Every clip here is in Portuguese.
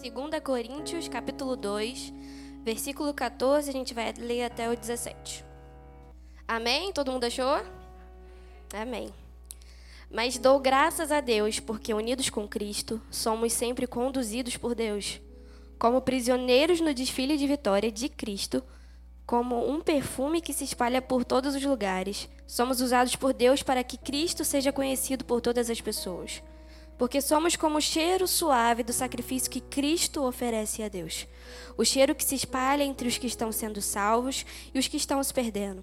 2 Coríntios, capítulo 2, versículo 14, a gente vai ler até o 17. Amém? Todo mundo achou? Amém. Mas dou graças a Deus, porque unidos com Cristo, somos sempre conduzidos por Deus, como prisioneiros no desfile de vitória de Cristo, como um perfume que se espalha por todos os lugares. Somos usados por Deus para que Cristo seja conhecido por todas as pessoas. Porque somos como o cheiro suave do sacrifício que Cristo oferece a Deus. O cheiro que se espalha entre os que estão sendo salvos e os que estão se perdendo.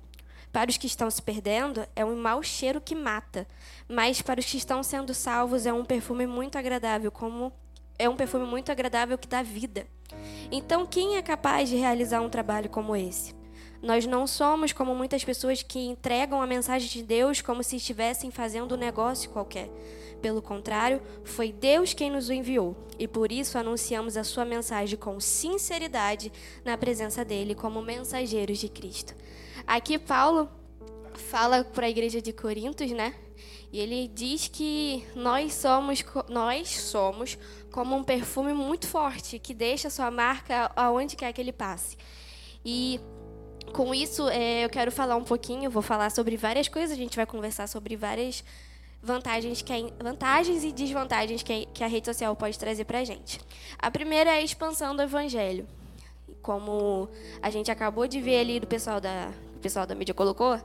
Para os que estão se perdendo, é um mau cheiro que mata, mas para os que estão sendo salvos é um perfume muito agradável, como é um perfume muito agradável que dá vida. Então, quem é capaz de realizar um trabalho como esse? Nós não somos como muitas pessoas que entregam a mensagem de Deus como se estivessem fazendo um negócio qualquer. Pelo contrário, foi Deus quem nos enviou, e por isso anunciamos a sua mensagem com sinceridade na presença dele como mensageiros de Cristo. Aqui Paulo fala para a igreja de Corintos, né? E ele diz que nós somos nós somos como um perfume muito forte que deixa sua marca aonde quer que ele passe. E com isso, é, eu quero falar um pouquinho, vou falar sobre várias coisas, a gente vai conversar sobre várias vantagens, que a, vantagens e desvantagens que a, que a rede social pode trazer para a gente. A primeira é a expansão do evangelho. Como a gente acabou de ver ali do pessoal da, o pessoal da mídia colocou,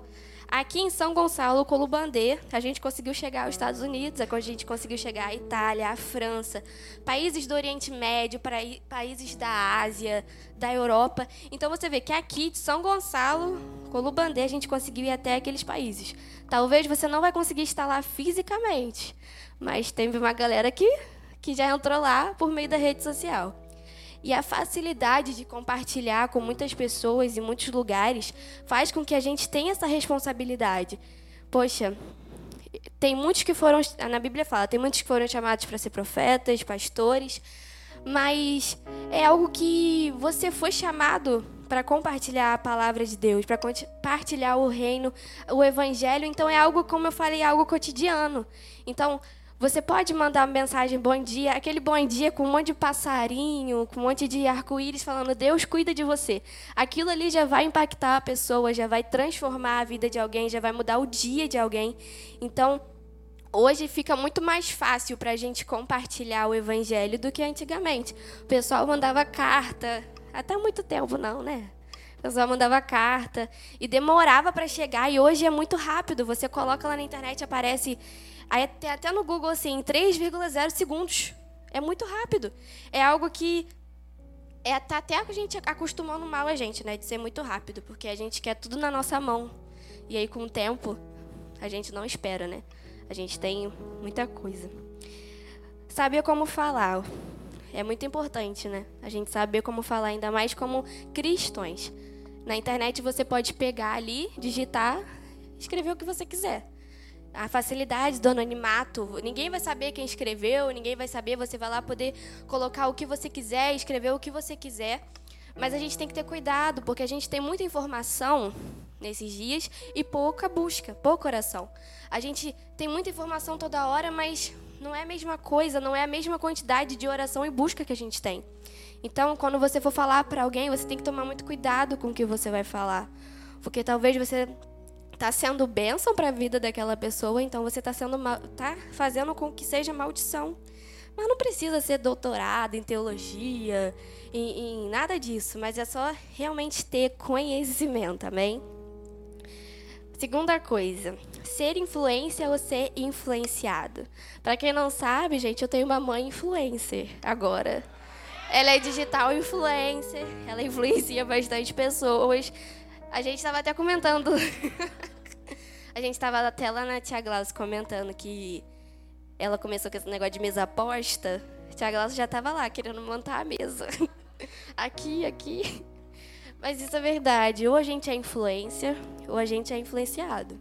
Aqui em São Gonçalo, Colubandê, a gente conseguiu chegar aos Estados Unidos, a gente conseguiu chegar à Itália, à França, países do Oriente Médio, países da Ásia, da Europa. Então você vê que aqui de São Gonçalo, Colubandê, a gente conseguiu ir até aqueles países. Talvez você não vai conseguir estar lá fisicamente, mas teve uma galera que, que já entrou lá por meio da rede social. E a facilidade de compartilhar com muitas pessoas em muitos lugares faz com que a gente tenha essa responsabilidade. Poxa, tem muitos que foram, na Bíblia fala, tem muitos que foram chamados para ser profetas, pastores, mas é algo que você foi chamado para compartilhar a palavra de Deus, para compartilhar o reino, o evangelho, então é algo, como eu falei, algo cotidiano. Então, você pode mandar uma mensagem bom dia, aquele bom dia com um monte de passarinho, com um monte de arco-íris falando Deus cuida de você. Aquilo ali já vai impactar a pessoa, já vai transformar a vida de alguém, já vai mudar o dia de alguém. Então, hoje fica muito mais fácil para a gente compartilhar o evangelho do que antigamente. O pessoal mandava carta, até muito tempo não, né? O pessoal mandava carta e demorava para chegar e hoje é muito rápido. Você coloca lá na internet, aparece Até no Google assim, 3,0 segundos. É muito rápido. É algo que é tá até a gente acostumando mal a gente, né, de ser muito rápido, porque a gente quer tudo na nossa mão. E aí com o tempo a gente não espera, né? A gente tem muita coisa. Saber como falar é muito importante, né? A gente saber como falar, ainda mais como cristãos. Na internet você pode pegar ali, digitar, escrever o que você quiser a facilidade do anonimato. Ninguém vai saber quem escreveu, ninguém vai saber. Você vai lá poder colocar o que você quiser, escrever o que você quiser. Mas a gente tem que ter cuidado, porque a gente tem muita informação nesses dias e pouca busca, pouca oração. A gente tem muita informação toda hora, mas não é a mesma coisa, não é a mesma quantidade de oração e busca que a gente tem. Então, quando você for falar para alguém, você tem que tomar muito cuidado com o que você vai falar. Porque talvez você está sendo bênção para a vida daquela pessoa, então você está sendo tá fazendo com que seja maldição. Mas não precisa ser doutorado em teologia, em, em nada disso, mas é só realmente ter conhecimento, amém? Segunda coisa, ser influência ou ser influenciado. Para quem não sabe, gente, eu tenho uma mãe influencer agora. Ela é digital influencer, ela influencia bastante pessoas. A gente estava até comentando A gente estava até lá na Tia Glaucia comentando que ela começou com esse negócio de mesa aposta. A Tia Glaucia já estava lá querendo montar a mesa. aqui, aqui. Mas isso é verdade. Ou a gente é influência, ou a gente é influenciado.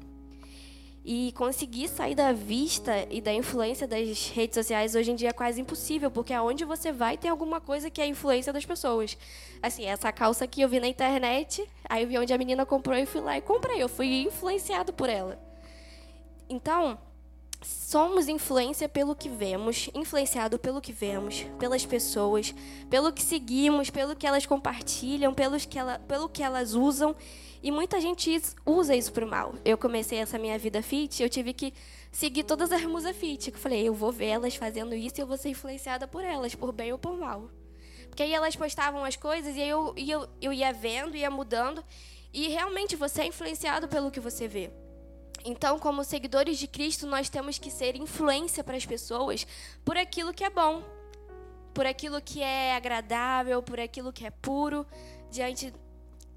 E conseguir sair da vista e da influência das redes sociais hoje em dia é quase impossível, porque aonde você vai tem alguma coisa que é a influência das pessoas. Assim, essa calça aqui eu vi na internet, aí eu vi onde a menina comprou e fui lá e comprei. Eu fui influenciado por ela. Então, somos influência pelo que vemos, influenciado pelo que vemos, pelas pessoas, pelo que seguimos, pelo que elas compartilham, pelos que ela, pelo que elas usam. E muita gente usa isso para o mal. Eu comecei essa minha vida fit, eu tive que seguir todas as musas fit. Eu falei, eu vou ver elas fazendo isso e eu vou ser influenciada por elas, por bem ou por mal. Porque aí elas postavam as coisas e aí eu, eu, eu ia vendo, ia mudando. E realmente você é influenciado pelo que você vê. Então, como seguidores de Cristo, nós temos que ser influência para as pessoas por aquilo que é bom, por aquilo que é agradável, por aquilo que é puro diante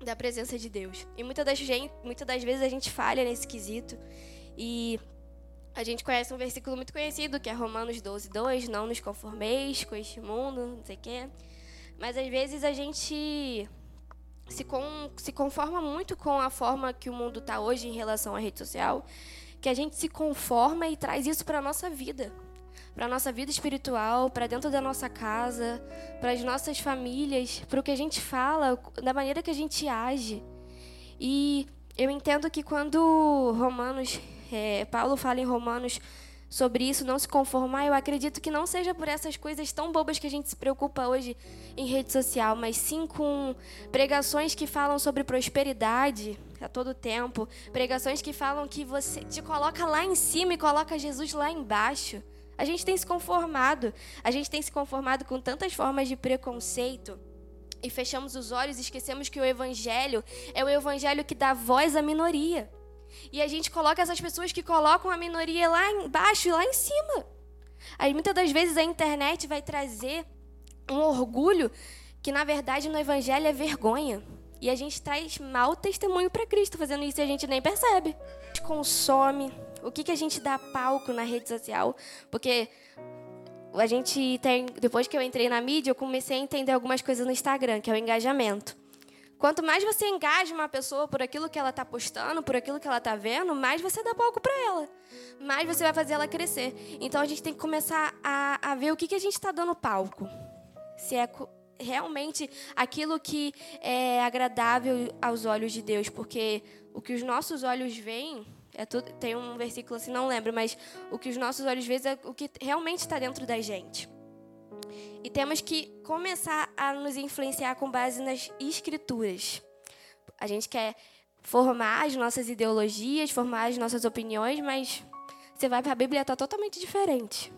da presença de Deus. E muitas das, muitas das vezes a gente falha nesse quesito. E a gente conhece um versículo muito conhecido, que é Romanos 12, 2, não nos conformeis com este mundo, não sei o quê. Mas às vezes a gente se, com, se conforma muito com a forma que o mundo está hoje em relação à rede social, que a gente se conforma e traz isso para a nossa vida, para a nossa vida espiritual, para dentro da nossa casa, para as nossas famílias, para o que a gente fala, da maneira que a gente age. E eu entendo que quando Romanos, é, Paulo fala em Romanos sobre isso, não se conformar, eu acredito que não seja por essas coisas tão bobas que a gente se preocupa hoje em rede social, mas sim com pregações que falam sobre prosperidade a todo tempo, pregações que falam que você te coloca lá em cima e coloca Jesus lá embaixo. A gente tem se conformado, a gente tem se conformado com tantas formas de preconceito e fechamos os olhos e esquecemos que o evangelho é o evangelho que dá voz à minoria. E a gente coloca essas pessoas que colocam a minoria lá embaixo e lá em cima. Aí muitas das vezes a internet vai trazer um orgulho que na verdade no evangelho é vergonha. E a gente traz mau testemunho para Cristo fazendo isso e a gente nem percebe. A gente consome, o que, que a gente dá palco na rede social, porque a gente tem, depois que eu entrei na mídia, eu comecei a entender algumas coisas no Instagram, que é o engajamento. Quanto mais você engaja uma pessoa por aquilo que ela está postando, por aquilo que ela está vendo, mais você dá palco para ela. Mais você vai fazer ela crescer. Então a gente tem que começar a, a ver o que, que a gente está dando palco. Se é realmente aquilo que é agradável aos olhos de Deus. Porque o que os nossos olhos veem. É tudo, tem um versículo assim, não lembro, mas o que os nossos olhos veem é o que realmente está dentro da gente. E temos que começar a nos influenciar com base nas escrituras. A gente quer formar as nossas ideologias, formar as nossas opiniões, mas você vai para a Bíblia está totalmente diferente.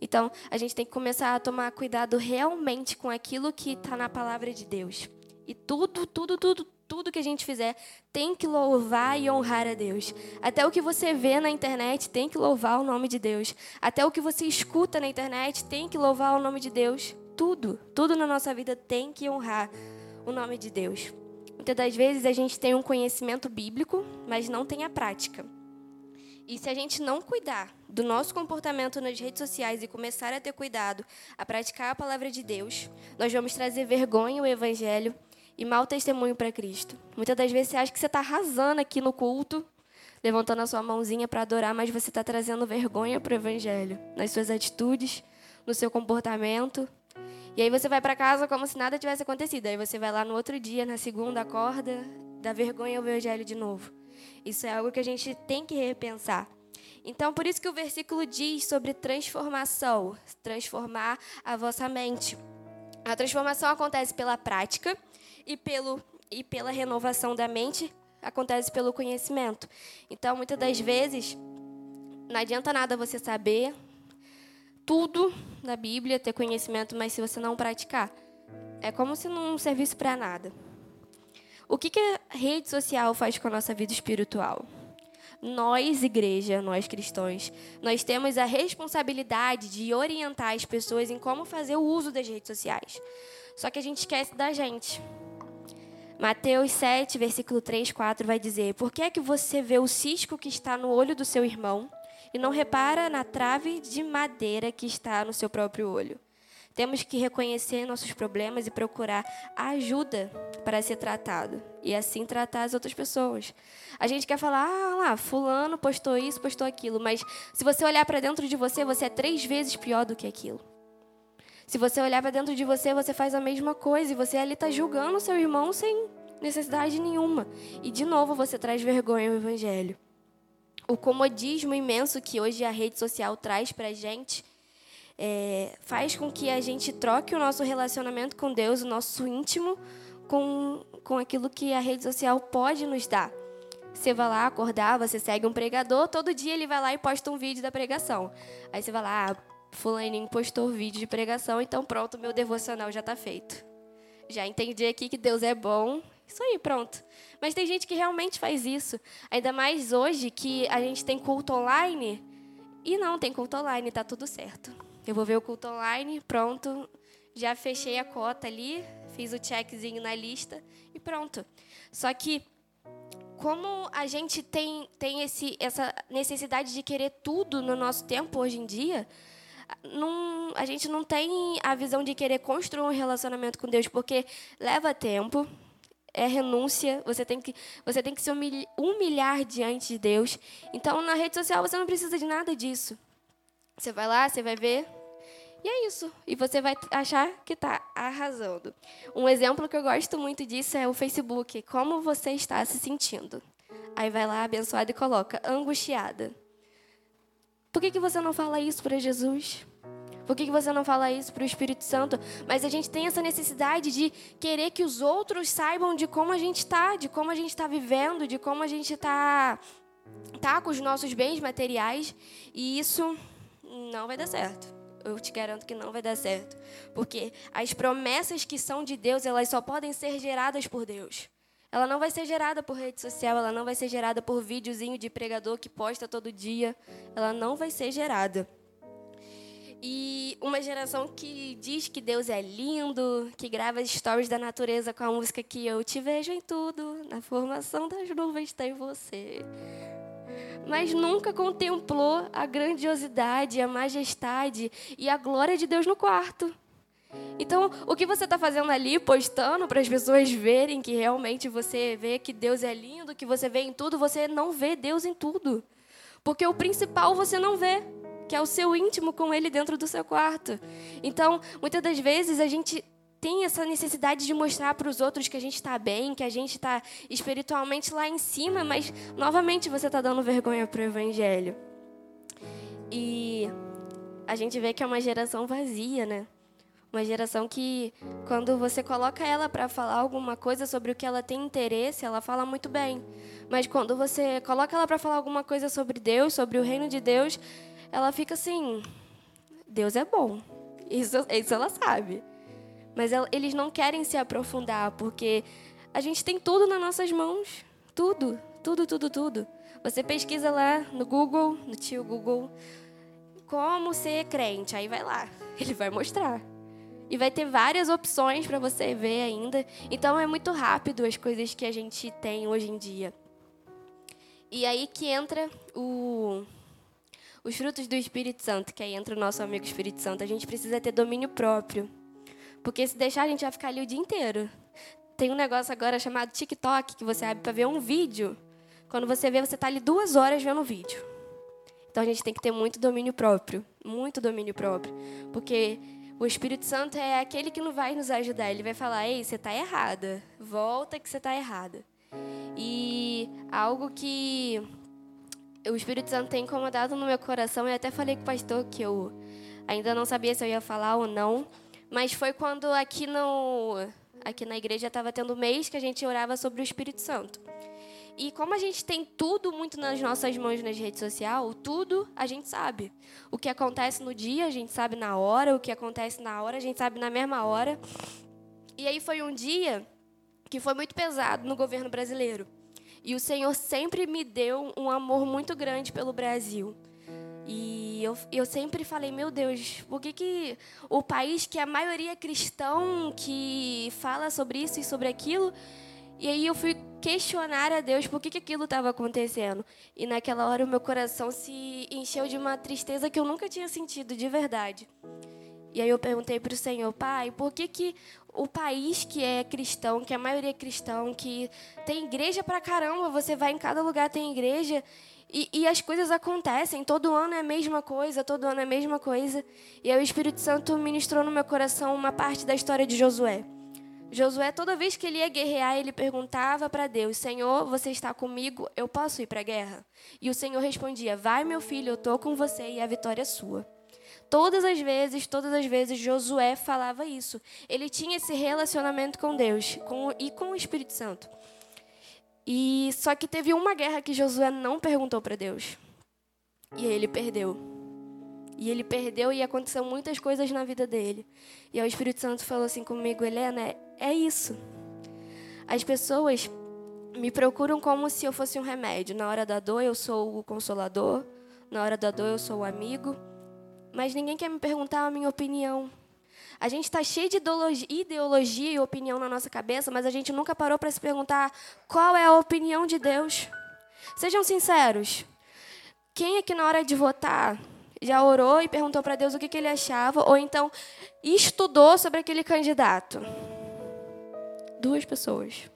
Então, a gente tem que começar a tomar cuidado realmente com aquilo que está na palavra de Deus. E tudo, tudo, tudo, tudo que a gente fizer tem que louvar e honrar a Deus. Até o que você vê na internet tem que louvar o nome de Deus. Até o que você escuta na internet tem que louvar o nome de Deus. Tudo, tudo na nossa vida tem que honrar o nome de Deus. Muitas das vezes a gente tem um conhecimento bíblico, mas não tem a prática. E se a gente não cuidar do nosso comportamento nas redes sociais e começar a ter cuidado a praticar a palavra de Deus, nós vamos trazer vergonha ao evangelho e mau testemunho para Cristo. Muitas das vezes você acha que você está arrasando aqui no culto, levantando a sua mãozinha para adorar, mas você está trazendo vergonha para o Evangelho, nas suas atitudes, no seu comportamento. E aí você vai para casa como se nada tivesse acontecido. Aí você vai lá no outro dia, na segunda, acorda, dá vergonha ao Evangelho de novo. Isso é algo que a gente tem que repensar. Então, por isso que o versículo diz sobre transformação, transformar a vossa mente. A transformação acontece pela prática e, pelo, e pela renovação da mente acontece pelo conhecimento. Então, muitas das vezes, não adianta nada você saber tudo da Bíblia, ter conhecimento, mas se você não praticar, é como se não servisse para nada. O que, que a rede social faz com a nossa vida espiritual? Nós, igreja, nós cristãos, nós temos a responsabilidade de orientar as pessoas em como fazer o uso das redes sociais. Só que a gente esquece da gente. Mateus 7, versículo 3, 4 vai dizer: Por que é que você vê o cisco que está no olho do seu irmão e não repara na trave de madeira que está no seu próprio olho? Temos que reconhecer nossos problemas e procurar ajuda para ser tratado e assim tratar as outras pessoas. A gente quer falar, ah lá, fulano postou isso, postou aquilo, mas se você olhar para dentro de você, você é três vezes pior do que aquilo. Se você olhar para dentro de você, você faz a mesma coisa e você ali está julgando seu irmão sem necessidade nenhuma. E de novo você traz vergonha ao evangelho. o comodismo imenso que hoje a rede social traz para gente é, faz com que a gente troque o nosso relacionamento com Deus, o nosso íntimo, com, com aquilo que a rede social pode nos dar. Você vai lá acordar, você segue um pregador, todo dia ele vai lá e posta um vídeo da pregação. Aí você vai lá, ah, fulaninho postou vídeo de pregação, então pronto, meu devocional já está feito. Já entendi aqui que Deus é bom. Isso aí, pronto. Mas tem gente que realmente faz isso. Ainda mais hoje que a gente tem culto online. E não, tem culto online, tá tudo certo. Eu vou ver o culto online, pronto. Já fechei a cota ali, fiz o checkzinho na lista e pronto. Só que como a gente tem, tem esse, essa necessidade de querer tudo no nosso tempo hoje em dia, não, a gente não tem a visão de querer construir um relacionamento com Deus, porque leva tempo, é renúncia, você tem que, você tem que se humilhar diante de Deus. Então, na rede social, você não precisa de nada disso. Você vai lá, você vai ver, e é isso. E você vai achar que está arrasando. Um exemplo que eu gosto muito disso é o Facebook. Como você está se sentindo? Aí vai lá, abençoada, e coloca angustiada. Por que, que você não fala isso para Jesus? Por que, que você não fala isso para o Espírito Santo? Mas a gente tem essa necessidade de querer que os outros saibam de como a gente está, de como a gente está vivendo, de como a gente está tá com os nossos bens materiais. E isso não vai dar certo eu te garanto que não vai dar certo. Porque as promessas que são de Deus, elas só podem ser geradas por Deus. Ela não vai ser gerada por rede social, ela não vai ser gerada por videozinho de pregador que posta todo dia. Ela não vai ser gerada. E uma geração que diz que Deus é lindo, que grava stories da natureza com a música que eu te vejo em tudo, na formação das nuvens tem você mas nunca contemplou a grandiosidade, a majestade e a glória de Deus no quarto. Então, o que você está fazendo ali, postando para as pessoas verem que realmente você vê que Deus é lindo, que você vê em tudo, você não vê Deus em tudo. Porque o principal você não vê, que é o seu íntimo com Ele dentro do seu quarto. Então, muitas das vezes a gente tem essa necessidade de mostrar para os outros que a gente está bem, que a gente está espiritualmente lá em cima, mas novamente você está dando vergonha para o Evangelho. E a gente vê que é uma geração vazia, né? Uma geração que, quando você coloca ela para falar alguma coisa sobre o que ela tem interesse, ela fala muito bem. Mas quando você coloca ela para falar alguma coisa sobre Deus, sobre o reino de Deus, ela fica assim: Deus é bom. Isso, isso ela sabe. Mas eles não querem se aprofundar, porque a gente tem tudo nas nossas mãos. Tudo, tudo, tudo, tudo. Você pesquisa lá no Google, no tio Google, como ser crente. Aí vai lá, ele vai mostrar. E vai ter várias opções para você ver ainda. Então é muito rápido as coisas que a gente tem hoje em dia. E aí que entra o, os frutos do Espírito Santo, que aí entra o nosso amigo Espírito Santo. A gente precisa ter domínio próprio. Porque se deixar, a gente vai ficar ali o dia inteiro. Tem um negócio agora chamado TikTok, que você abre para ver um vídeo. Quando você vê, você está ali duas horas vendo o vídeo. Então a gente tem que ter muito domínio próprio. Muito domínio próprio. Porque o Espírito Santo é aquele que não vai nos ajudar. Ele vai falar: ei, você está errada. Volta que você está errada. E algo que o Espírito Santo tem incomodado no meu coração, eu até falei com o pastor que eu ainda não sabia se eu ia falar ou não mas foi quando aqui, no, aqui na igreja estava tendo mês que a gente orava sobre o Espírito Santo. E como a gente tem tudo muito nas nossas mãos nas redes sociais, tudo a gente sabe. O que acontece no dia, a gente sabe na hora. O que acontece na hora, a gente sabe na mesma hora. E aí foi um dia que foi muito pesado no governo brasileiro. E o Senhor sempre me deu um amor muito grande pelo Brasil. E eu, eu sempre falei, meu Deus, por que, que o país que a maioria é cristão, que fala sobre isso e sobre aquilo, e aí eu fui questionar a Deus por que, que aquilo estava acontecendo. E naquela hora o meu coração se encheu de uma tristeza que eu nunca tinha sentido de verdade. E aí eu perguntei para o Senhor, Pai, por que, que o país que é cristão, que a maioria é cristão, que tem igreja pra caramba, você vai em cada lugar tem igreja, e, e, as coisas acontecem, todo ano é a mesma coisa, todo ano é a mesma coisa. E aí o Espírito Santo ministrou no meu coração uma parte da história de Josué. Josué, toda vez que ele ia guerrear, ele perguntava para Deus: Senhor, você está comigo? Eu posso ir para a guerra? E o Senhor respondia: Vai, meu filho, eu estou com você e a vitória é sua. Todas as vezes, todas as vezes, Josué falava isso. Ele tinha esse relacionamento com Deus com, e com o Espírito Santo. E só que teve uma guerra que Josué não perguntou para Deus. E ele perdeu. E ele perdeu e aconteceu muitas coisas na vida dele. E o Espírito Santo falou assim comigo, Helena, é isso. As pessoas me procuram como se eu fosse um remédio. Na hora da dor eu sou o consolador, na hora da dor eu sou o amigo. Mas ninguém quer me perguntar a minha opinião. A gente está cheio de ideologia e opinião na nossa cabeça, mas a gente nunca parou para se perguntar qual é a opinião de Deus. Sejam sinceros. Quem é que na hora de votar já orou e perguntou para Deus o que, que ele achava, ou então estudou sobre aquele candidato. Duas pessoas.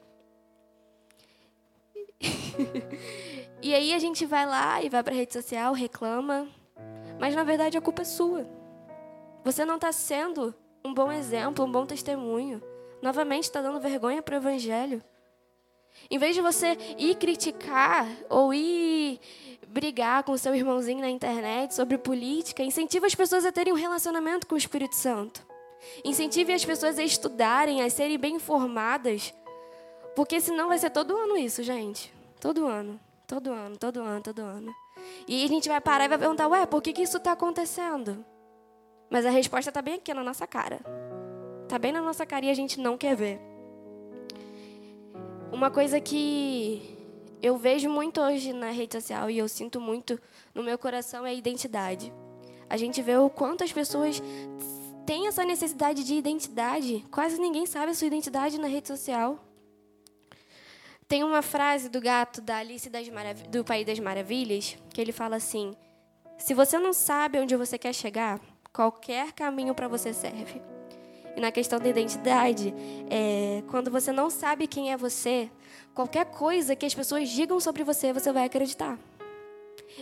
e aí a gente vai lá e vai para a rede social, reclama, mas na verdade a culpa é sua. Você não está sendo um bom exemplo, um bom testemunho. Novamente está dando vergonha para o evangelho. Em vez de você ir criticar ou ir brigar com seu irmãozinho na internet sobre política, incentive as pessoas a terem um relacionamento com o Espírito Santo. Incentive as pessoas a estudarem, a serem bem informadas. Porque senão vai ser todo ano isso, gente. Todo ano. Todo ano, todo ano, todo ano. E a gente vai parar e vai perguntar, ué, por que, que isso está acontecendo? Mas a resposta está bem aqui na nossa cara. Está bem na nossa cara e a gente não quer ver. Uma coisa que eu vejo muito hoje na rede social e eu sinto muito no meu coração é a identidade. A gente vê o quanto as pessoas têm essa necessidade de identidade. Quase ninguém sabe a sua identidade na rede social. Tem uma frase do gato da Alice do País das Maravilhas que ele fala assim: Se você não sabe onde você quer chegar, qualquer caminho para você serve. E na questão da identidade, é, quando você não sabe quem é você, qualquer coisa que as pessoas digam sobre você, você vai acreditar.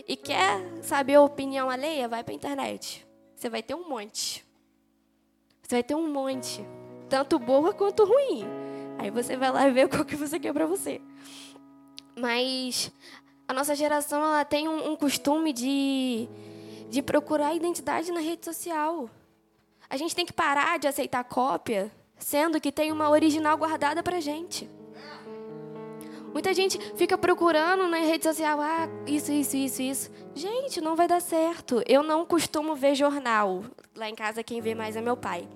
E quer saber a opinião alheia? Vai para a internet. Você vai ter um monte. Você vai ter um monte. Tanto boa quanto ruim. Aí você vai lá ver qual que você quer para você. Mas a nossa geração ela tem um, um costume de, de procurar identidade na rede social. A gente tem que parar de aceitar cópia, sendo que tem uma original guardada para gente. Muita gente fica procurando na rede social, ah, isso, isso, isso, isso. Gente, não vai dar certo. Eu não costumo ver jornal. Lá em casa quem vê mais é meu pai.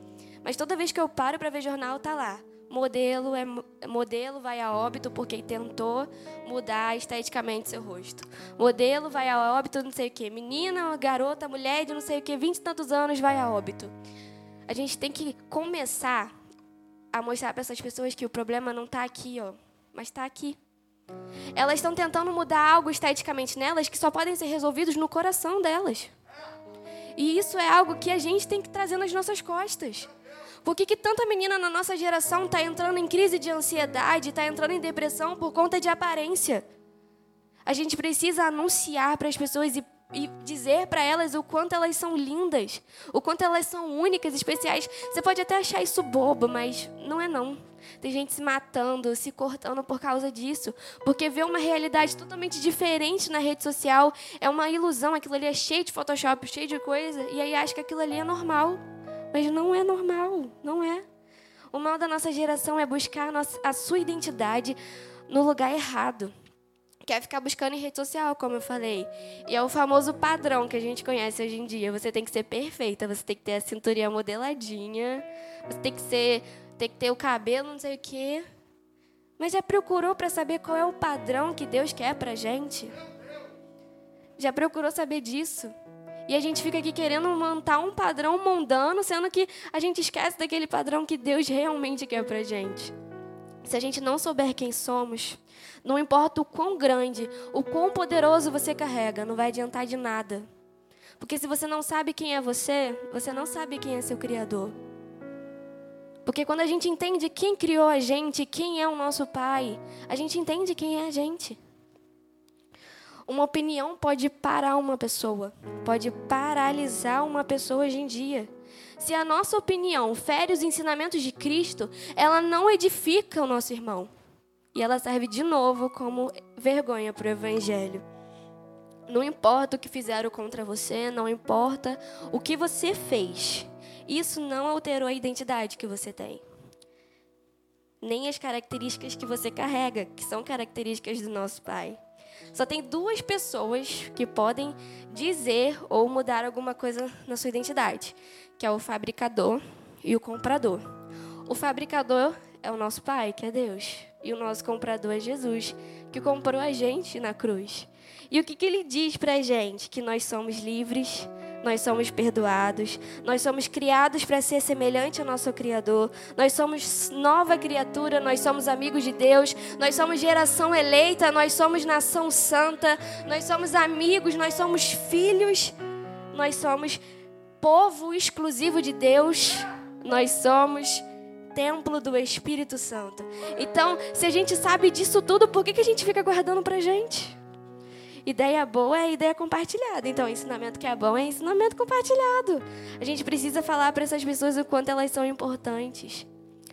Mas toda vez que eu paro para ver jornal, tá lá. Modelo é modelo vai a óbito porque tentou mudar esteticamente seu rosto. Modelo vai a óbito, não sei o quê. Menina, garota, mulher de não sei o quê, vinte e tantos anos vai a óbito. A gente tem que começar a mostrar para essas pessoas que o problema não está aqui, ó, mas está aqui. Elas estão tentando mudar algo esteticamente nelas que só podem ser resolvidos no coração delas. E isso é algo que a gente tem que trazer nas nossas costas. Por que, que tanta menina na nossa geração está entrando em crise de ansiedade, está entrando em depressão por conta de aparência? A gente precisa anunciar para as pessoas e, e dizer para elas o quanto elas são lindas, o quanto elas são únicas, especiais. Você pode até achar isso bobo, mas não é não. Tem gente se matando, se cortando por causa disso. Porque vê uma realidade totalmente diferente na rede social. É uma ilusão, aquilo ali é cheio de Photoshop, cheio de coisa. E aí acha que aquilo ali é normal. Mas não é normal, não é. O mal da nossa geração é buscar a, sua identidade no lugar errado. Quer ficar buscando em rede social, como eu falei. E é o famoso padrão que a gente conhece hoje em dia. Você tem que ser perfeita, você tem que ter a cinturinha modeladinha, você tem que ser tem que ter o cabelo, não sei o quê. Mas já procurou para saber qual é o padrão que Deus quer para gente? Já procurou saber disso? E a gente fica aqui querendo montar um padrão mundano, sendo que a gente esquece daquele padrão que Deus realmente quer para gente. Se a gente não souber quem somos, não importa o quão grande, o quão poderoso você carrega, não vai adiantar de nada. Porque se você não sabe quem é você, você não sabe quem é seu Criador. Porque quando a gente entende quem criou a gente, quem é o nosso pai, a gente entende quem é a gente. Uma opinião pode parar uma pessoa, pode paralisar uma pessoa hoje em dia. se a nossa opinião fere os ensinamentos de Cristo, ela não edifica o nosso irmão. E ela serve de novo como vergonha para o Evangelho. Não importa o que fizeram contra você, não importa o que você fez. Isso não alterou a identidade que você tem. Nem as características que você carrega, que são características do nosso Pai. Só tem duas pessoas que podem dizer ou mudar alguma coisa na sua identidade, que é o fabricador e o comprador. O fabricador é o nosso Pai, que é Deus. E o nosso comprador é Jesus, que comprou a gente na cruz. E o que, que ele diz para a gente? Que nós somos livres, nós somos perdoados, nós somos criados para ser semelhante ao nosso Criador, nós somos nova criatura, nós somos amigos de Deus, nós somos geração eleita, nós somos nação santa, nós somos amigos, nós somos filhos, nós somos povo exclusivo de Deus, nós somos templo do Espírito Santo. Então, se a gente sabe disso tudo, por que, que a gente fica guardando pra gente? Ideia boa é ideia compartilhada. Então, ensinamento que é bom é ensinamento compartilhado. A gente precisa falar para essas pessoas o quanto elas são importantes.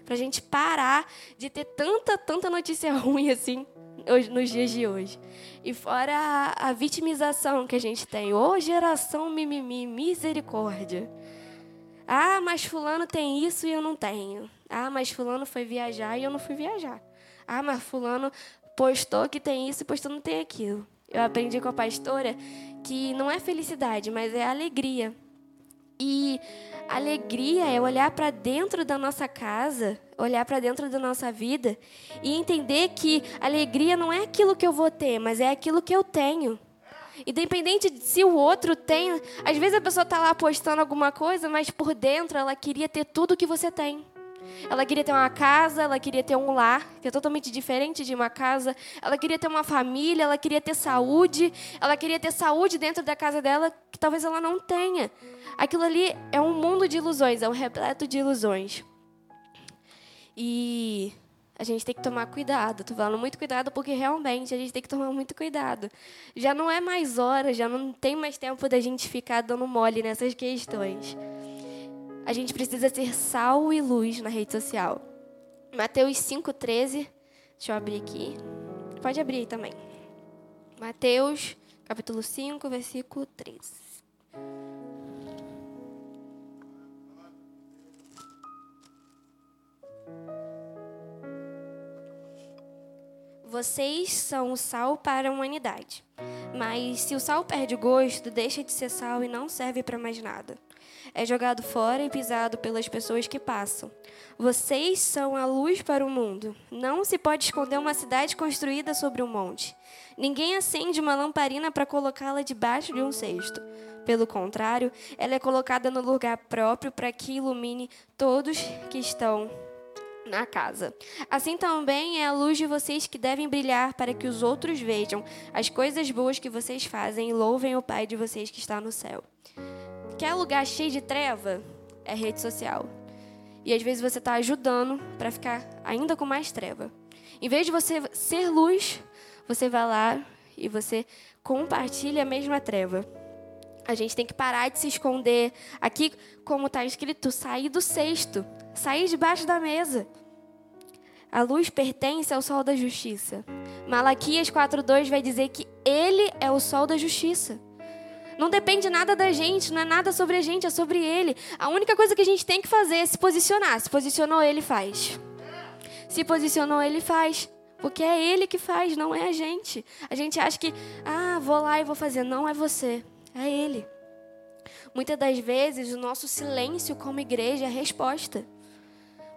Para a gente parar de ter tanta, tanta notícia ruim assim hoje, nos dias de hoje. E fora a, a vitimização que a gente tem. Ô, oh, geração mimimi, misericórdia. Ah, mas fulano tem isso e eu não tenho. Ah, mas fulano foi viajar e eu não fui viajar. Ah, mas fulano postou que tem isso e postou não tem aquilo. Eu aprendi com a pastora que não é felicidade, mas é alegria. E alegria é olhar para dentro da nossa casa, olhar para dentro da nossa vida e entender que alegria não é aquilo que eu vou ter, mas é aquilo que eu tenho. Independente de se o outro tem, às vezes a pessoa está lá postando alguma coisa, mas por dentro ela queria ter tudo que você tem. Ela queria ter uma casa, ela queria ter um lar, que é totalmente diferente de uma casa. Ela queria ter uma família, ela queria ter saúde. Ela queria ter saúde dentro da casa dela, que talvez ela não tenha. Aquilo ali é um mundo de ilusões, é um repleto de ilusões. E a gente tem que tomar cuidado. Estou falando muito cuidado porque realmente a gente tem que tomar muito cuidado. Já não é mais hora, já não tem mais tempo da gente ficar dando mole nessas questões. A gente precisa ser sal e luz na rede social. Mateus 5,13. Deixa eu abrir aqui. Pode abrir aí também. Mateus, capítulo 5, versículo 13. Vocês são o sal para a humanidade. Mas se o sal perde o gosto, deixa de ser sal e não serve para mais nada é jogado fora e pisado pelas pessoas que passam. Vocês são a luz para o mundo. Não se pode esconder uma cidade construída sobre um monte. Ninguém acende uma lamparina para colocá-la debaixo de um cesto. Pelo contrário, ela é colocada no lugar próprio para que ilumine todos que estão na casa. Assim também é a luz de vocês que devem brilhar para que os outros vejam as coisas boas que vocês fazem e louvem o Pai de vocês que está no céu. Quer lugar cheio de treva? É rede social. E às vezes você está ajudando para ficar ainda com mais treva. Em vez de você ser luz, você vai lá e você compartilha a mesma treva. A gente tem que parar de se esconder. Aqui, como está escrito, sair do cesto, sair debaixo da mesa. A luz pertence ao sol da justiça. Malaquias 4:2 vai dizer que ele é o sol da justiça. Não depende nada da gente, não é nada sobre a gente, é sobre ele. A única coisa que a gente tem que fazer é se posicionar. Se posicionou, ele faz. Se posicionou, ele faz. Porque é ele que faz, não é a gente. A gente acha que, ah, vou lá e vou fazer. Não é você, é ele. Muitas das vezes, o nosso silêncio como igreja é resposta.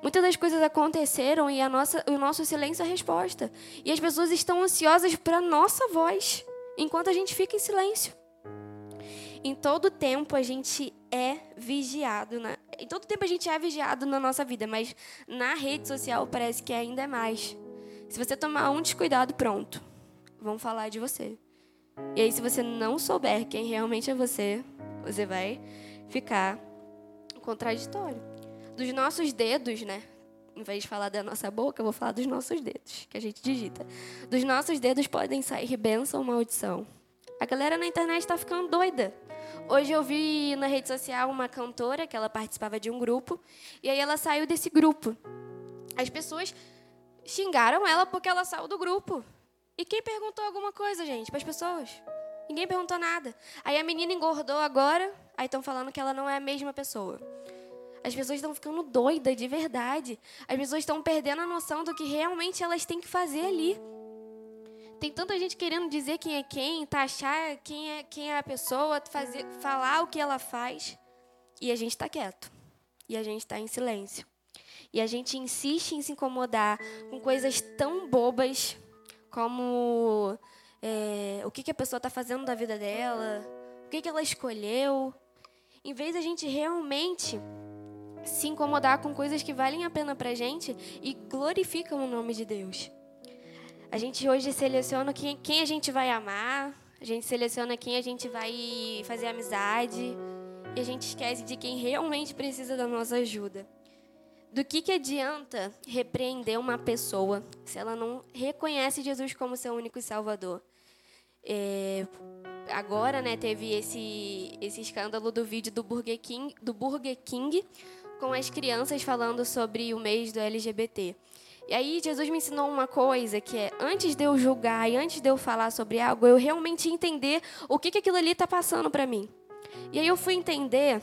Muitas das coisas aconteceram e a nossa, o nosso silêncio é resposta. E as pessoas estão ansiosas para a nossa voz, enquanto a gente fica em silêncio. Em todo tempo a gente é vigiado. Na... Em todo tempo a gente é vigiado na nossa vida, mas na rede social parece que ainda é mais. Se você tomar um descuidado, pronto. Vão falar de você. E aí, se você não souber quem realmente é você, você vai ficar contraditório. Dos nossos dedos, né? Em vez de falar da nossa boca, eu vou falar dos nossos dedos, que a gente digita. Dos nossos dedos podem sair bênção ou maldição. A galera na internet está ficando doida. Hoje eu vi na rede social uma cantora que ela participava de um grupo e aí ela saiu desse grupo. As pessoas xingaram ela porque ela saiu do grupo. E quem perguntou alguma coisa, gente, para as pessoas? Ninguém perguntou nada. Aí a menina engordou agora, aí estão falando que ela não é a mesma pessoa. As pessoas estão ficando doidas de verdade. As pessoas estão perdendo a noção do que realmente elas têm que fazer ali. Tem tanta gente querendo dizer quem é quem, taxar quem é quem é a pessoa, fazer, falar o que ela faz. E a gente está quieto. E a gente está em silêncio. E a gente insiste em se incomodar com coisas tão bobas como é, o que, que a pessoa está fazendo da vida dela, o que, que ela escolheu. Em vez da gente realmente se incomodar com coisas que valem a pena para a gente e glorificam o nome de Deus. A gente hoje seleciona quem, quem a gente vai amar, a gente seleciona quem a gente vai fazer amizade e a gente esquece de quem realmente precisa da nossa ajuda. Do que, que adianta repreender uma pessoa se ela não reconhece Jesus como seu único Salvador? É, agora, né, teve esse, esse escândalo do vídeo do Burger, King, do Burger King com as crianças falando sobre o mês do LGBT. E aí Jesus me ensinou uma coisa que é antes de eu julgar e antes de eu falar sobre algo, eu realmente entender o que, que aquilo ali está passando para mim. E aí eu fui entender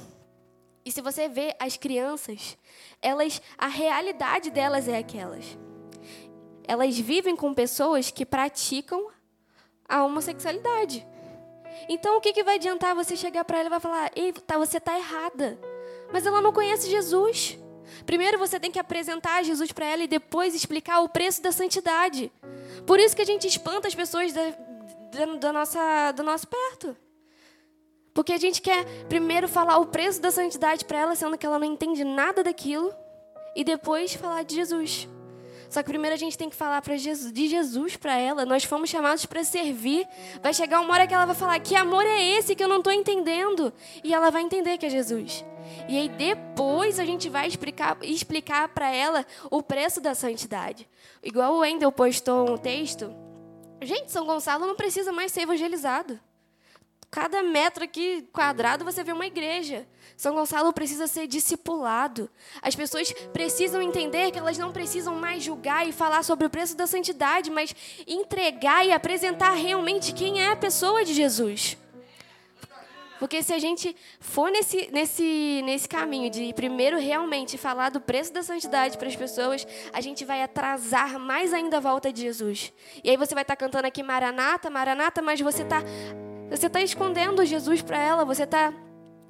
e se você vê as crianças, elas a realidade delas é aquelas. Elas vivem com pessoas que praticam a homossexualidade. Então o que, que vai adiantar você chegar para ela e vai falar: "Ei, tá, você tá errada". Mas ela não conhece Jesus. Primeiro você tem que apresentar Jesus para ela e depois explicar o preço da santidade. Por isso que a gente espanta as pessoas da, da, da nossa, do nosso perto. Porque a gente quer primeiro falar o preço da santidade para ela, sendo que ela não entende nada daquilo, e depois falar de Jesus. Só que primeiro a gente tem que falar Jesus, de Jesus para ela. Nós fomos chamados para servir. Vai chegar uma hora que ela vai falar: Que amor é esse que eu não estou entendendo? E ela vai entender que é Jesus. E aí depois a gente vai explicar, explicar para ela o preço da santidade. Igual o Wendel postou um texto. Gente, São Gonçalo não precisa mais ser evangelizado. Cada metro aqui quadrado você vê uma igreja. São Gonçalo precisa ser discipulado. As pessoas precisam entender que elas não precisam mais julgar e falar sobre o preço da santidade, mas entregar e apresentar realmente quem é a pessoa de Jesus. Porque se a gente for nesse, nesse, nesse caminho de primeiro realmente falar do preço da santidade para as pessoas, a gente vai atrasar mais ainda a volta de Jesus. E aí você vai estar tá cantando aqui Maranata, Maranata, mas você está você está escondendo Jesus para ela, você está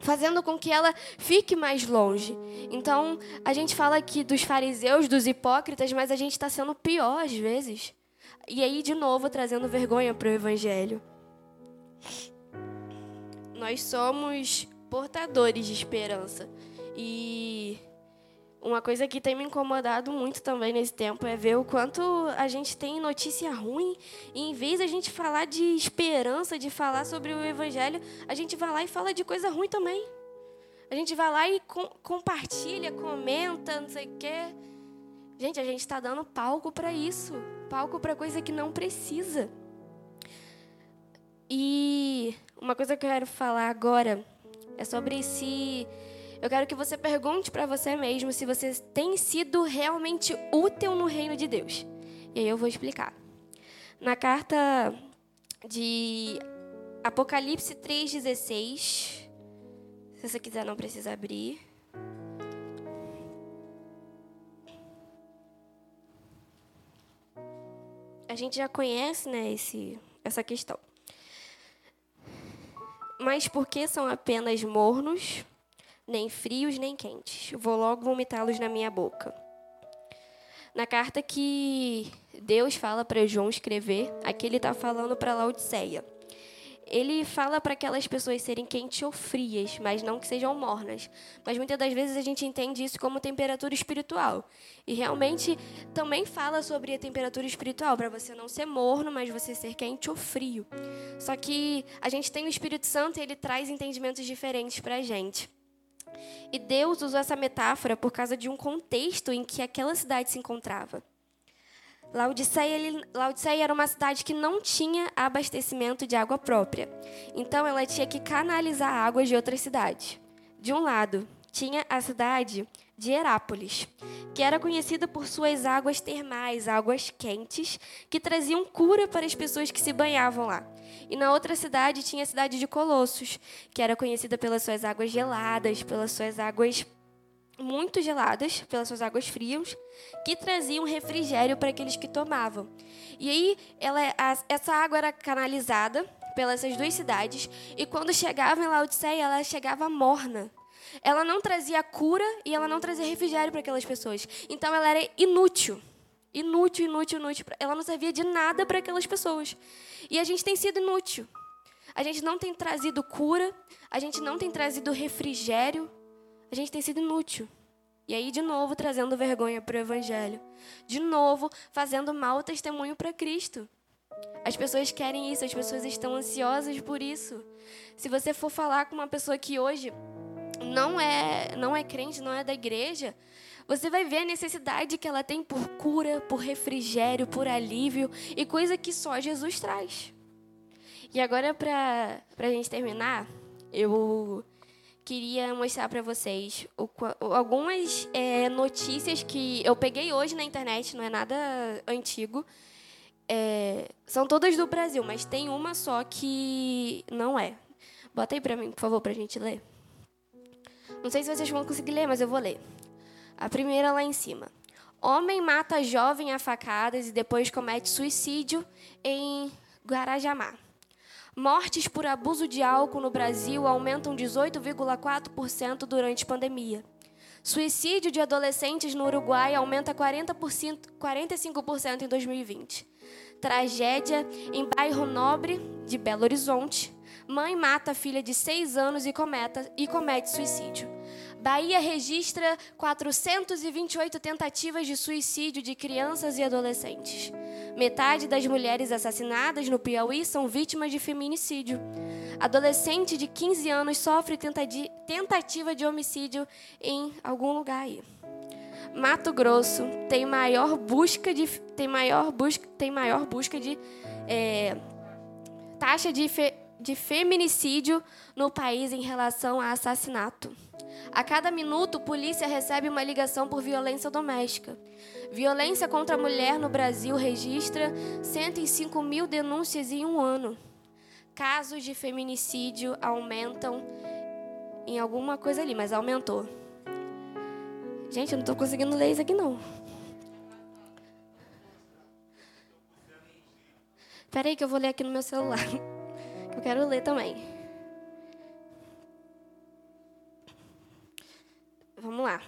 fazendo com que ela fique mais longe. Então, a gente fala aqui dos fariseus, dos hipócritas, mas a gente está sendo pior às vezes. E aí, de novo, trazendo vergonha para o Evangelho. Nós somos portadores de esperança. E uma coisa que tem me incomodado muito também nesse tempo é ver o quanto a gente tem notícia ruim e em vez a gente falar de esperança, de falar sobre o evangelho, a gente vai lá e fala de coisa ruim também. A gente vai lá e com, compartilha, comenta, não sei o quê. Gente, a gente está dando palco para isso, palco para coisa que não precisa. E uma coisa que eu quero falar agora é sobre esse eu quero que você pergunte para você mesmo se você tem sido realmente útil no reino de Deus. E aí eu vou explicar. Na carta de Apocalipse 3,16, se você quiser, não precisa abrir. A gente já conhece né, esse, essa questão. Mas por que são apenas mornos? Nem frios nem quentes. Vou logo vomitá-los na minha boca. Na carta que Deus fala para João escrever, aqui ele está falando para Laodiceia. Ele fala para aquelas pessoas serem quentes ou frias, mas não que sejam mornas. Mas muitas das vezes a gente entende isso como temperatura espiritual. E realmente também fala sobre a temperatura espiritual, para você não ser morno, mas você ser quente ou frio. Só que a gente tem o Espírito Santo e ele traz entendimentos diferentes para a gente. E Deus usou essa metáfora por causa de um contexto em que aquela cidade se encontrava. Laodiceia, Laodiceia era uma cidade que não tinha abastecimento de água própria. Então ela tinha que canalizar águas de outras cidades. De um lado, tinha a cidade de Herápolis, que era conhecida por suas águas termais, águas quentes, que traziam cura para as pessoas que se banhavam lá. E na outra cidade tinha a cidade de Colossos, que era conhecida pelas suas águas geladas, pelas suas águas muito geladas, pelas suas águas frias, que traziam refrigério para aqueles que tomavam. E aí, ela, essa água era canalizada pelas duas cidades, e quando chegava em Laodiceia, ela chegava morna. Ela não trazia cura e ela não trazia refrigério para aquelas pessoas. Então ela era inútil. Inútil, inútil, inútil. Ela não servia de nada para aquelas pessoas. E a gente tem sido inútil. A gente não tem trazido cura, a gente não tem trazido refrigério, a gente tem sido inútil. E aí, de novo, trazendo vergonha para o Evangelho. De novo, fazendo mau testemunho para Cristo. As pessoas querem isso, as pessoas estão ansiosas por isso. Se você for falar com uma pessoa que hoje não é, não é crente, não é da igreja, você vai ver a necessidade que ela tem por cura, por refrigério, por alívio e coisa que só Jesus traz. E agora, para a gente terminar, eu queria mostrar para vocês o, algumas é, notícias que eu peguei hoje na internet, não é nada antigo. É, são todas do Brasil, mas tem uma só que não é. Bota aí para mim, por favor, para a gente ler. Não sei se vocês vão conseguir ler, mas eu vou ler. A primeira lá em cima. Homem mata jovem a facadas e depois comete suicídio em Guarajamá. Mortes por abuso de álcool no Brasil aumentam 18,4% durante pandemia. Suicídio de adolescentes no Uruguai aumenta 40%, 45% em 2020. Tragédia em bairro nobre de Belo Horizonte. Mãe mata filha de 6 anos e, cometa, e comete suicídio. Bahia registra 428 tentativas de suicídio de crianças e adolescentes. Metade das mulheres assassinadas no Piauí são vítimas de feminicídio. Adolescente de 15 anos sofre tentativa de homicídio em algum lugar aí. Mato Grosso tem maior busca de tem maior busca tem maior busca de é, taxa de fe, de feminicídio no país em relação a assassinato. A cada minuto, polícia recebe uma ligação por violência doméstica. Violência contra a mulher no Brasil registra 105 mil denúncias em um ano. Casos de feminicídio aumentam em alguma coisa ali, mas aumentou. Gente, eu não estou conseguindo ler isso aqui, não. Espera aí que eu vou ler aqui no meu celular. Eu quero ler também. Vamos lá.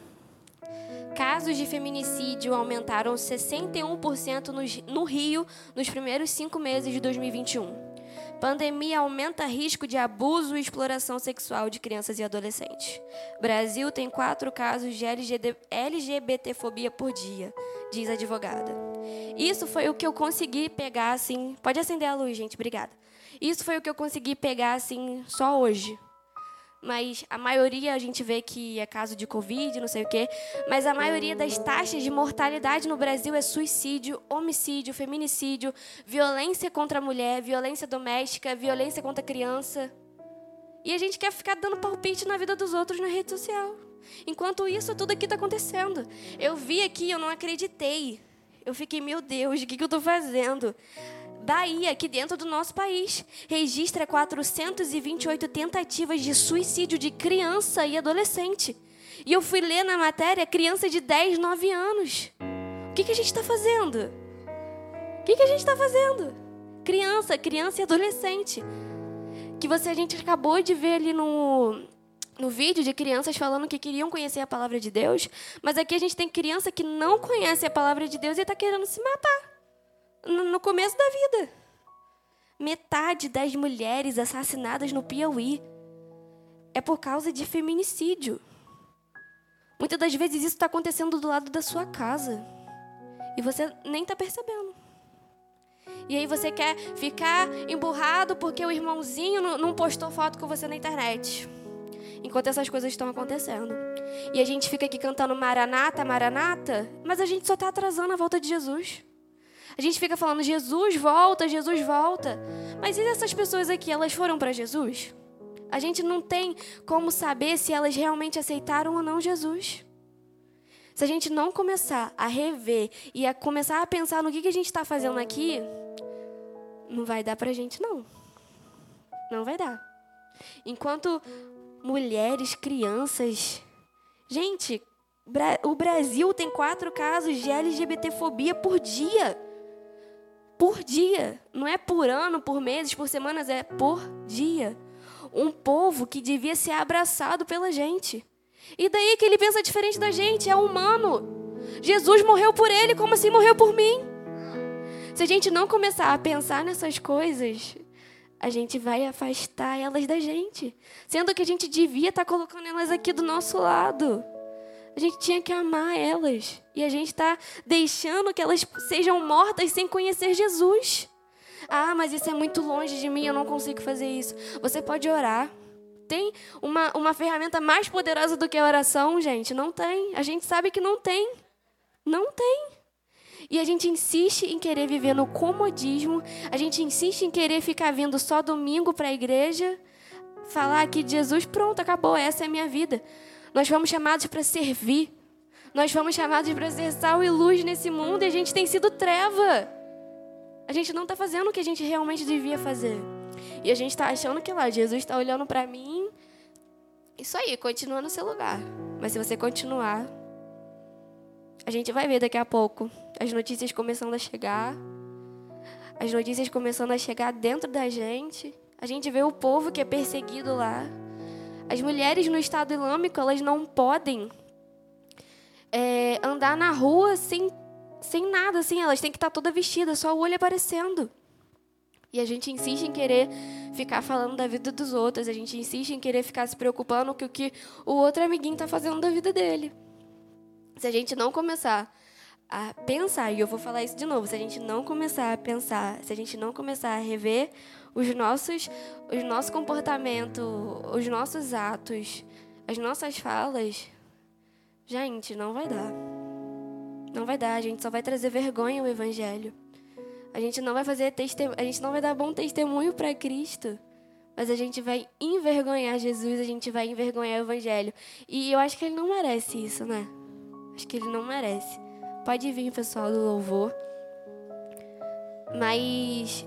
Casos de feminicídio aumentaram 61% no Rio nos primeiros cinco meses de 2021. Pandemia aumenta risco de abuso e exploração sexual de crianças e adolescentes. Brasil tem quatro casos de LGBTfobia por dia, diz a advogada. Isso foi o que eu consegui pegar assim. Pode acender a luz, gente, obrigada. Isso foi o que eu consegui pegar assim só hoje. Mas a maioria a gente vê que é caso de Covid, não sei o quê. Mas a maioria das taxas de mortalidade no Brasil é suicídio, homicídio, feminicídio, violência contra a mulher, violência doméstica, violência contra a criança. E a gente quer ficar dando palpite na vida dos outros na rede social. Enquanto isso, tudo aqui está acontecendo. Eu vi aqui, eu não acreditei. Eu fiquei, meu Deus, o que, que eu estou fazendo? Bahia, aqui dentro do nosso país, registra 428 tentativas de suicídio de criança e adolescente. E eu fui ler na matéria criança de 10, 9 anos. O que, que a gente está fazendo? O que, que a gente está fazendo? Criança, criança e adolescente. Que você a gente acabou de ver ali no, no vídeo de crianças falando que queriam conhecer a palavra de Deus, mas aqui a gente tem criança que não conhece a palavra de Deus e está querendo se matar no começo da vida. Metade das mulheres assassinadas no Piauí é por causa de feminicídio. Muitas das vezes isso está acontecendo do lado da sua casa e você nem está percebendo. E aí você quer ficar emburrado porque o irmãozinho não postou foto com você na internet. Enquanto essas coisas estão acontecendo. E a gente fica aqui cantando Maranata, Maranata, mas a gente só está atrasando a volta de Jesus. A gente fica falando, Jesus volta, Jesus volta. Mas e essas pessoas aqui, elas foram para Jesus? A gente não tem como saber se elas realmente aceitaram ou não Jesus. Se a gente não começar a rever e a começar a pensar no que, que a gente está fazendo aqui, não vai dar para a gente, não. Não vai dar. Enquanto mulheres, crianças. Gente, o Brasil tem quatro casos de LGBTfobia por dia. Por dia. Não é por ano, por meses, por semanas, é por dia. Um povo que devia ser abraçado pela gente. E daí que ele pensa diferente da gente, é humano. Jesus morreu por ele, como assim morreu por mim? Se a gente não começar a pensar nessas coisas, a gente vai afastar elas da gente. Sendo que a gente devia estar colocando elas aqui do nosso lado. A gente tinha que amar elas. E a gente está deixando que elas sejam mortas sem conhecer Jesus. Ah, mas isso é muito longe de mim, eu não consigo fazer isso. Você pode orar. Tem uma, uma ferramenta mais poderosa do que a oração, gente? Não tem. A gente sabe que não tem. Não tem. E a gente insiste em querer viver no comodismo, a gente insiste em querer ficar vindo só domingo para a igreja, falar aqui de Jesus, pronto, acabou, essa é a minha vida. Nós fomos chamados para servir. Nós fomos chamados para ser sal e luz nesse mundo e a gente tem sido treva. A gente não está fazendo o que a gente realmente devia fazer. E a gente está achando que lá, Jesus está olhando para mim. Isso aí, continua no seu lugar. Mas se você continuar, a gente vai ver daqui a pouco as notícias começando a chegar. As notícias começando a chegar dentro da gente. A gente vê o povo que é perseguido lá. As mulheres no Estado Islâmico, elas não podem é, andar na rua sem, sem nada, assim. Elas têm que estar toda vestida, só o olho aparecendo. E a gente insiste em querer ficar falando da vida dos outros, a gente insiste em querer ficar se preocupando com o que o outro amiguinho está fazendo da vida dele. Se a gente não começar a pensar, e eu vou falar isso de novo, se a gente não começar a pensar, se a gente não começar a rever os nossos, o nosso comportamento, os nossos atos, as nossas falas, gente, não vai dar. Não vai dar, a gente só vai trazer vergonha ao evangelho. A gente não vai fazer a gente não vai dar bom testemunho para Cristo. Mas a gente vai envergonhar Jesus, a gente vai envergonhar o evangelho. E eu acho que ele não merece isso, né? Acho que ele não merece. Pode vir, pessoal do louvor. Mas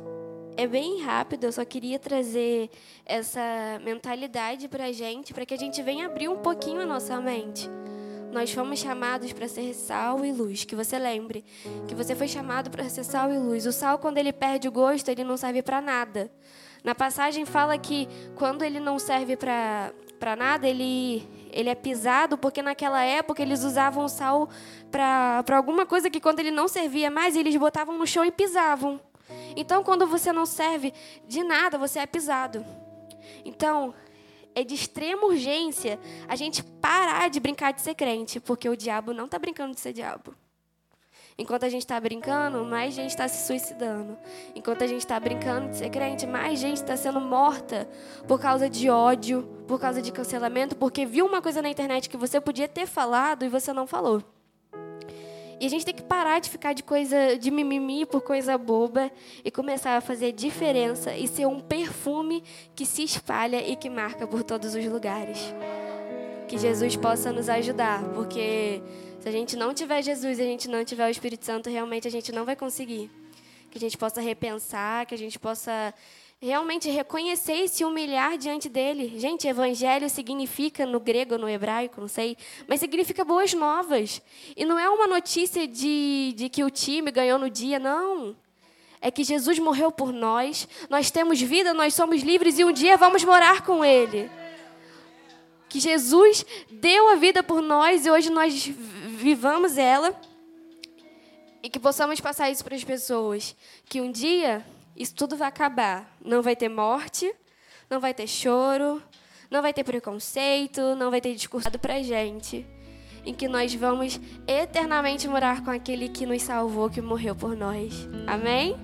é bem rápido, eu só queria trazer essa mentalidade para a gente, para que a gente venha abrir um pouquinho a nossa mente. Nós fomos chamados para ser sal e luz. Que você lembre que você foi chamado para ser sal e luz. O sal, quando ele perde o gosto, ele não serve para nada. Na passagem fala que quando ele não serve para nada, ele, ele é pisado, porque naquela época eles usavam o sal para alguma coisa que quando ele não servia mais, eles botavam no chão e pisavam. Então, quando você não serve de nada, você é pisado. Então, é de extrema urgência a gente parar de brincar de ser crente, porque o diabo não está brincando de ser diabo. Enquanto a gente está brincando, mais gente está se suicidando. Enquanto a gente está brincando de ser crente, mais gente está sendo morta por causa de ódio, por causa de cancelamento, porque viu uma coisa na internet que você podia ter falado e você não falou. E a gente tem que parar de ficar de coisa de mimimi por coisa boba e começar a fazer diferença e ser um perfume que se espalha e que marca por todos os lugares. Que Jesus possa nos ajudar, porque se a gente não tiver Jesus e a gente não tiver o Espírito Santo, realmente a gente não vai conseguir. Que a gente possa repensar, que a gente possa realmente reconhecer e se humilhar diante dele. Gente, evangelho significa no grego no hebraico, não sei, mas significa boas novas. E não é uma notícia de, de que o time ganhou no dia, não. É que Jesus morreu por nós, nós temos vida, nós somos livres e um dia vamos morar com Ele. Que Jesus deu a vida por nós e hoje nós vivamos ela e que possamos passar isso para as pessoas. Que um dia isso tudo vai acabar. Não vai ter morte, não vai ter choro, não vai ter preconceito, não vai ter discurso para gente. Em que nós vamos eternamente morar com aquele que nos salvou, que morreu por nós. Amém?